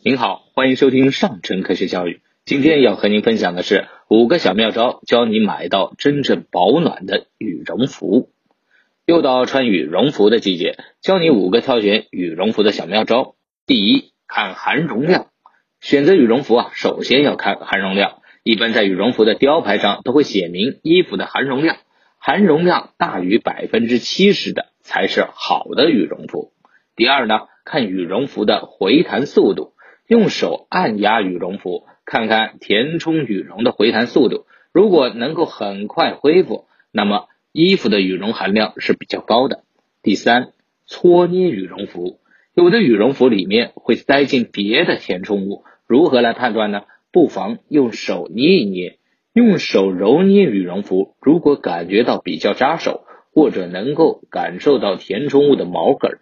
您好，欢迎收听上城科学教育。今天要和您分享的是五个小妙招，教你买到真正保暖的羽绒服。又到穿羽绒服的季节，教你五个挑选羽绒服的小妙招。第一，看含绒量。选择羽绒服啊，首先要看含绒量。一般在羽绒服的雕牌上都会写明衣服的含绒量，含绒量大于百分之七十的才是好的羽绒服。第二呢，看羽绒服的回弹速度。用手按压羽绒服，看看填充羽绒的回弹速度。如果能够很快恢复，那么衣服的羽绒含量是比较高的。第三，搓捏羽绒服，有的羽绒服里面会塞进别的填充物，如何来判断呢？不妨用手捏一捏，用手揉捏羽绒服，如果感觉到比较扎手，或者能够感受到填充物的毛梗，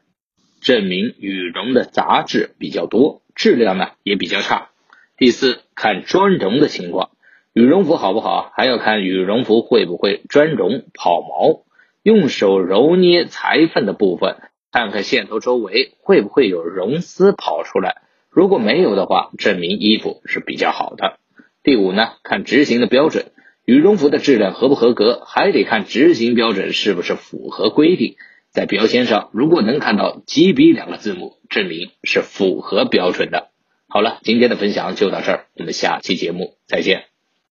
证明羽绒的杂质比较多。质量呢也比较差。第四，看专绒的情况，羽绒服好不好，还要看羽绒服会不会专绒跑毛。用手揉捏裁缝的部分，看看线头周围会不会有绒丝跑出来。如果没有的话，证明衣服是比较好的。第五呢，看执行的标准，羽绒服的质量合不合格，还得看执行标准是不是符合规定。在标签上，如果能看到 GB 两个字母，证明是符合标准的。好了，今天的分享就到这儿，我们下期节目再见。